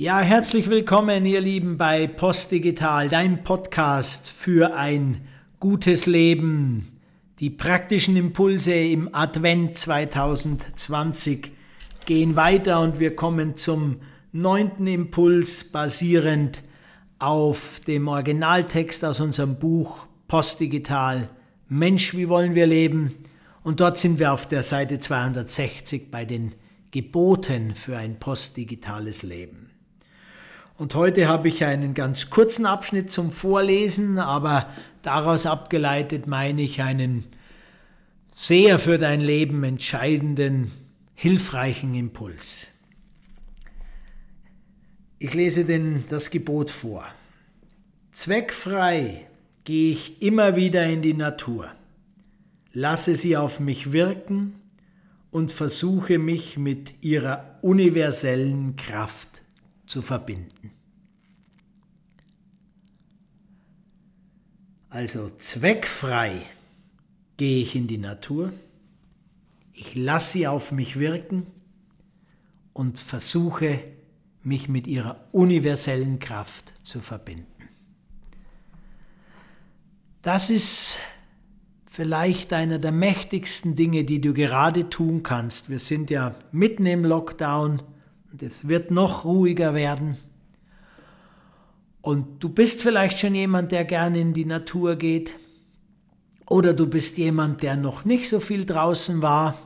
Ja, herzlich willkommen, ihr Lieben, bei Postdigital, dein Podcast für ein gutes Leben. Die praktischen Impulse im Advent 2020 gehen weiter und wir kommen zum neunten Impuls basierend auf dem Originaltext aus unserem Buch Postdigital Mensch, wie wollen wir leben? Und dort sind wir auf der Seite 260 bei den Geboten für ein postdigitales Leben. Und heute habe ich einen ganz kurzen Abschnitt zum Vorlesen, aber daraus abgeleitet meine ich einen sehr für dein Leben entscheidenden, hilfreichen Impuls. Ich lese denn das Gebot vor. Zweckfrei gehe ich immer wieder in die Natur, lasse sie auf mich wirken und versuche mich mit ihrer universellen Kraft zu verbinden. Also zweckfrei gehe ich in die Natur, ich lasse sie auf mich wirken und versuche mich mit ihrer universellen Kraft zu verbinden. Das ist vielleicht einer der mächtigsten Dinge, die du gerade tun kannst. Wir sind ja mitten im Lockdown und es wird noch ruhiger werden. Und du bist vielleicht schon jemand, der gerne in die Natur geht. Oder du bist jemand, der noch nicht so viel draußen war.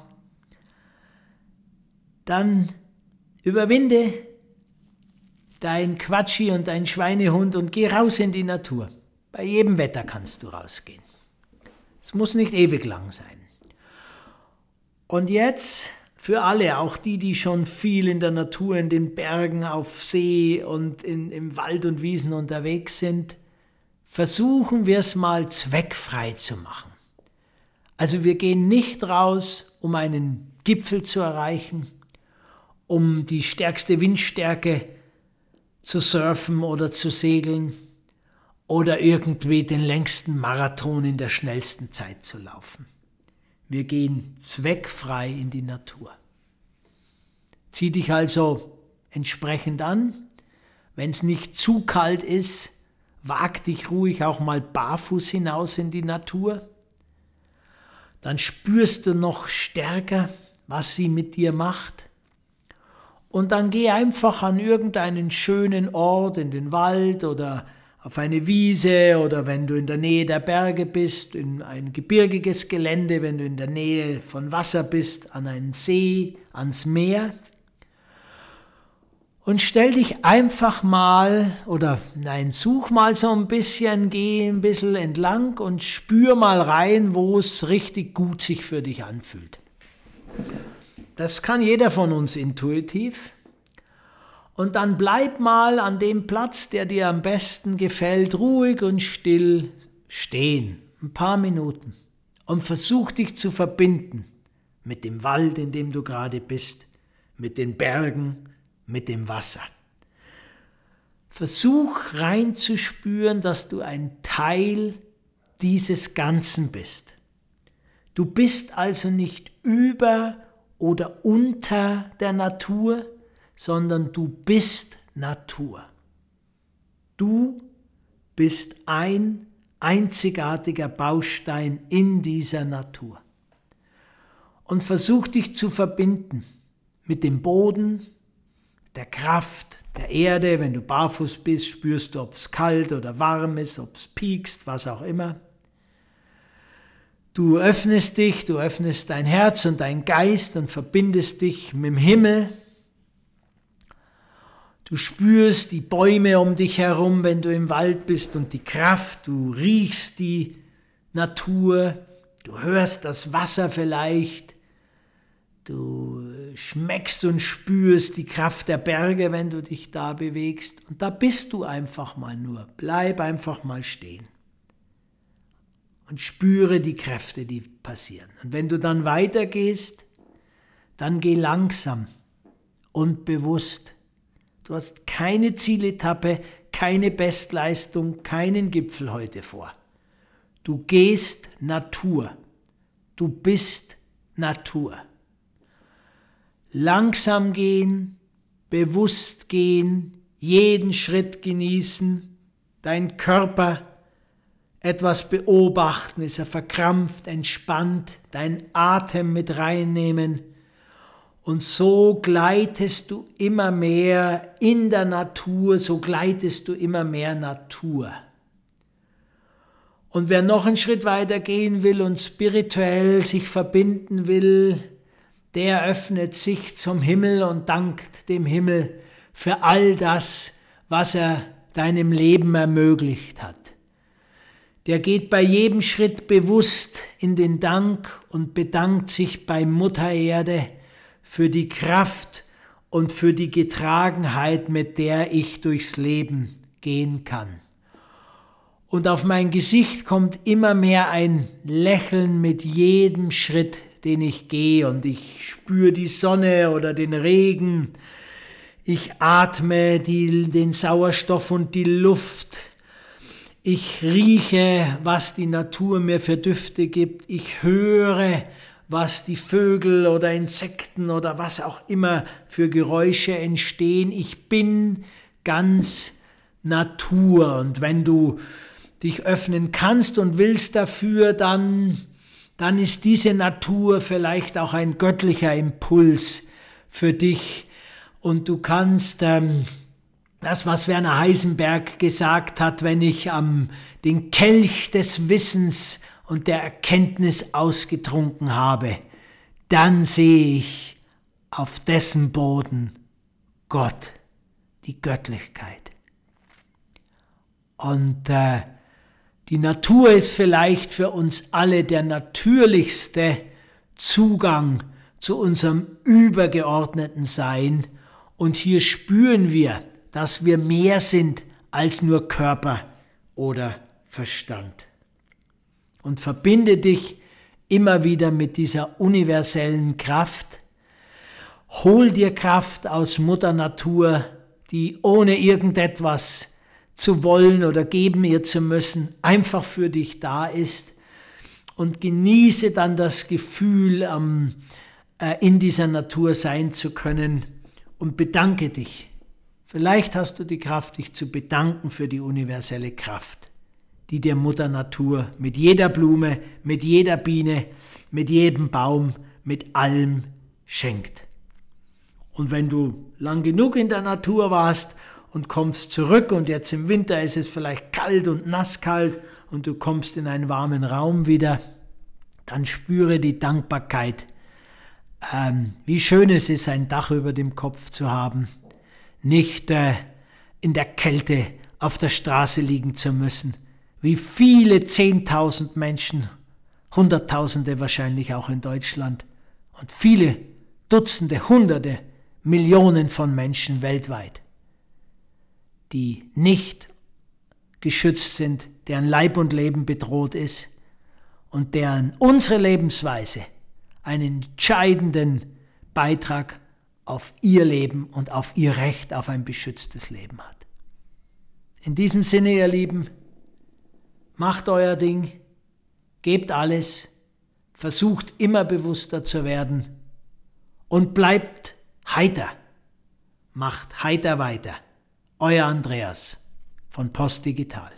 Dann überwinde dein Quatschi und dein Schweinehund und geh raus in die Natur. Bei jedem Wetter kannst du rausgehen. Es muss nicht ewig lang sein. Und jetzt für alle, auch die, die schon viel in der Natur, in den Bergen, auf See und in, im Wald und Wiesen unterwegs sind, versuchen wir es mal zweckfrei zu machen. Also wir gehen nicht raus, um einen Gipfel zu erreichen, um die stärkste Windstärke zu surfen oder zu segeln oder irgendwie den längsten Marathon in der schnellsten Zeit zu laufen. Wir gehen zweckfrei in die Natur. Zieh dich also entsprechend an. Wenn es nicht zu kalt ist, wag dich ruhig auch mal barfuß hinaus in die Natur. Dann spürst du noch stärker, was sie mit dir macht. Und dann geh einfach an irgendeinen schönen Ort, in den Wald oder auf eine Wiese oder wenn du in der Nähe der Berge bist, in ein gebirgiges Gelände, wenn du in der Nähe von Wasser bist, an einen See, ans Meer. Und stell dich einfach mal, oder nein, such mal so ein bisschen, geh ein bisschen entlang und spür mal rein, wo es richtig gut sich für dich anfühlt. Das kann jeder von uns intuitiv. Und dann bleib mal an dem Platz, der dir am besten gefällt, ruhig und still stehen, ein paar Minuten. Und versuch dich zu verbinden mit dem Wald, in dem du gerade bist, mit den Bergen, mit dem Wasser. Versuch reinzuspüren, dass du ein Teil dieses Ganzen bist. Du bist also nicht über oder unter der Natur, sondern du bist Natur. Du bist ein einzigartiger Baustein in dieser Natur. Und versuch dich zu verbinden mit dem Boden, der Kraft der Erde. Wenn du barfuß bist, spürst du, ob es kalt oder warm ist, ob es piekst, was auch immer. Du öffnest dich, du öffnest dein Herz und dein Geist und verbindest dich mit dem Himmel, Du spürst die Bäume um dich herum, wenn du im Wald bist und die Kraft, du riechst die Natur, du hörst das Wasser vielleicht, du schmeckst und spürst die Kraft der Berge, wenn du dich da bewegst. Und da bist du einfach mal nur. Bleib einfach mal stehen und spüre die Kräfte, die passieren. Und wenn du dann weitergehst, dann geh langsam und bewusst Du hast keine Zieletappe, keine Bestleistung, keinen Gipfel heute vor. Du gehst Natur. Du bist Natur. Langsam gehen, bewusst gehen, jeden Schritt genießen, dein Körper etwas beobachten, ist er verkrampft, entspannt, dein Atem mit reinnehmen und so gleitest du immer mehr in der Natur, so gleitest du immer mehr Natur. Und wer noch einen Schritt weiter gehen will und spirituell sich verbinden will, der öffnet sich zum Himmel und dankt dem Himmel für all das, was er deinem Leben ermöglicht hat der geht bei jedem Schritt bewusst in den Dank und bedankt sich bei Mutter Erde für die Kraft und für die Getragenheit, mit der ich durchs Leben gehen kann. Und auf mein Gesicht kommt immer mehr ein Lächeln mit jedem Schritt, den ich gehe, und ich spüre die Sonne oder den Regen, ich atme die, den Sauerstoff und die Luft, ich rieche, was die Natur mir für Düfte gibt. Ich höre, was die Vögel oder Insekten oder was auch immer für Geräusche entstehen. Ich bin ganz Natur. Und wenn du dich öffnen kannst und willst dafür, dann, dann ist diese Natur vielleicht auch ein göttlicher Impuls für dich. Und du kannst ähm, das, was Werner Heisenberg gesagt hat, wenn ich am den Kelch des Wissens und der Erkenntnis ausgetrunken habe, dann sehe ich auf dessen Boden Gott, die Göttlichkeit. Und äh, die Natur ist vielleicht für uns alle der natürlichste Zugang zu unserem übergeordneten Sein. Und hier spüren wir, dass wir mehr sind als nur Körper oder Verstand. Und verbinde dich immer wieder mit dieser universellen Kraft. Hol dir Kraft aus Mutter Natur, die ohne irgendetwas zu wollen oder geben ihr zu müssen, einfach für dich da ist. Und genieße dann das Gefühl, ähm, äh, in dieser Natur sein zu können und bedanke dich Vielleicht hast du die Kraft, dich zu bedanken für die universelle Kraft, die dir Mutter Natur mit jeder Blume, mit jeder Biene, mit jedem Baum, mit allem schenkt. Und wenn du lang genug in der Natur warst und kommst zurück und jetzt im Winter ist es vielleicht kalt und nasskalt und du kommst in einen warmen Raum wieder, dann spüre die Dankbarkeit, ähm, wie schön es ist, ein Dach über dem Kopf zu haben nicht äh, in der Kälte auf der Straße liegen zu müssen, wie viele Zehntausend Menschen, Hunderttausende wahrscheinlich auch in Deutschland und viele Dutzende, Hunderte, Millionen von Menschen weltweit, die nicht geschützt sind, deren Leib und Leben bedroht ist und deren unsere Lebensweise einen entscheidenden Beitrag auf ihr Leben und auf ihr Recht auf ein beschütztes Leben hat. In diesem Sinne, ihr Lieben, macht euer Ding, gebt alles, versucht immer bewusster zu werden und bleibt heiter. Macht heiter weiter. Euer Andreas von Post Digital.